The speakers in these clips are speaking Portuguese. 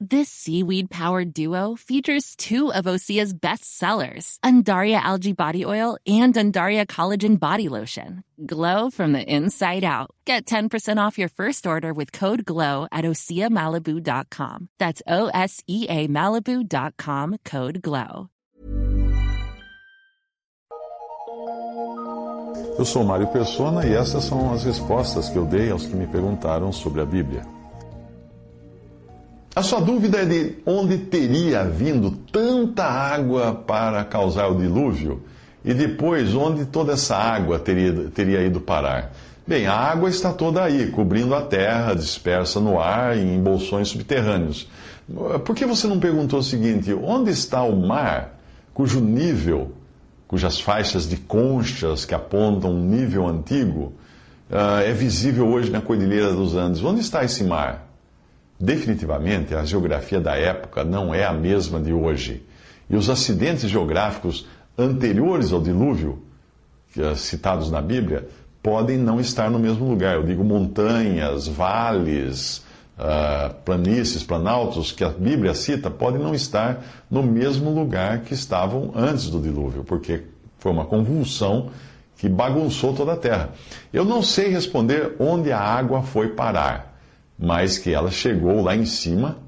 This seaweed powered duo features two of Osea's best sellers, Undaria Algae Body Oil and Undaria Collagen Body Lotion. Glow from the inside out. Get 10% off your first order with code GLOW at OseaMalibu.com. That's O S E A Malibu.com code GLOW. Eu sou Mário Persona e essas são as respostas que eu dei aos que me perguntaram sobre a Bíblia. A sua dúvida é de onde teria vindo tanta água para causar o dilúvio e depois onde toda essa água teria, teria ido parar. Bem, a água está toda aí, cobrindo a terra, dispersa no ar e em bolsões subterrâneos. Por que você não perguntou o seguinte: onde está o mar cujo nível, cujas faixas de conchas que apontam um nível antigo, uh, é visível hoje na Cordilheira dos Andes? Onde está esse mar? Definitivamente, a geografia da época não é a mesma de hoje. E os acidentes geográficos anteriores ao dilúvio, é citados na Bíblia, podem não estar no mesmo lugar. Eu digo montanhas, vales, uh, planícies, planaltos, que a Bíblia cita, podem não estar no mesmo lugar que estavam antes do dilúvio, porque foi uma convulsão que bagunçou toda a terra. Eu não sei responder onde a água foi parar mas que ela chegou lá em cima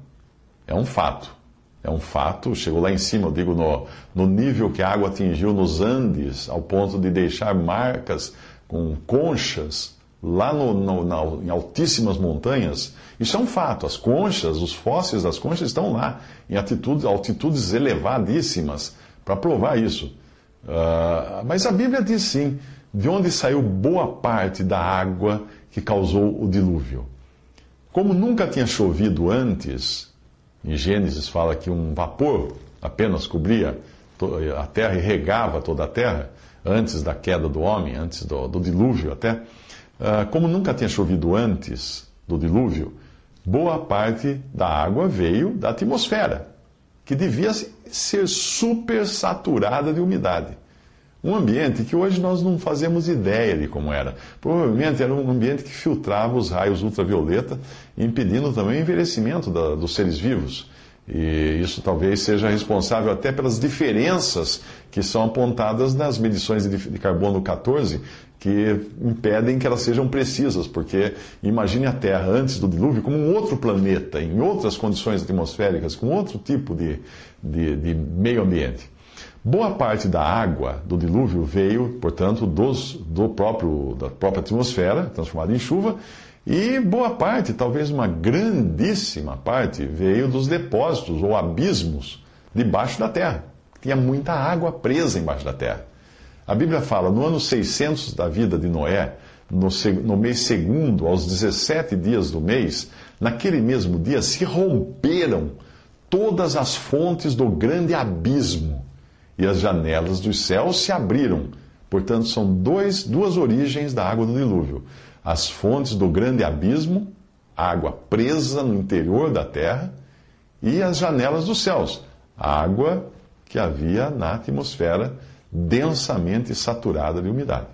é um fato. É um fato, chegou lá em cima, eu digo, no, no nível que a água atingiu nos Andes, ao ponto de deixar marcas com conchas lá no, no, na, em altíssimas montanhas. Isso é um fato. As conchas, os fósseis das conchas estão lá, em altitudes, elevadíssimas, para provar isso. Uh, mas a Bíblia diz sim, de onde saiu boa parte da água que causou o dilúvio. Como nunca tinha chovido antes, em Gênesis fala que um vapor apenas cobria a terra e regava toda a terra, antes da queda do homem, antes do, do dilúvio até. Ah, como nunca tinha chovido antes do dilúvio, boa parte da água veio da atmosfera, que devia ser super saturada de umidade. Um ambiente que hoje nós não fazemos ideia de como era. Provavelmente era um ambiente que filtrava os raios ultravioleta, impedindo também o envelhecimento da, dos seres vivos. E isso talvez seja responsável até pelas diferenças que são apontadas nas medições de, carbono 14, que impedem que elas sejam precisas, porque imagine a Terra antes do dilúvio como um outro planeta, em outras condições atmosféricas, com outro tipo de, de, de meio ambiente. Boa parte da água do dilúvio veio, portanto, dos, do próprio, da própria atmosfera, transformada em chuva, e boa parte, talvez uma grandíssima parte, veio dos depósitos ou abismos debaixo da terra. Tinha muita água presa embaixo da terra. A Bíblia fala, no ano 600 da vida de Noé, no, no mês segundo, aos 17 dias do mês, naquele mesmo dia se romperam todas as fontes do grande abismo e as janelas dos céus se abriram. Portanto, são dois, duas origens da água do dilúvio: as fontes do grande abismo, água presa no interior da terra, e as janelas dos céus, água que havia na atmosfera densamente saturada de umidade.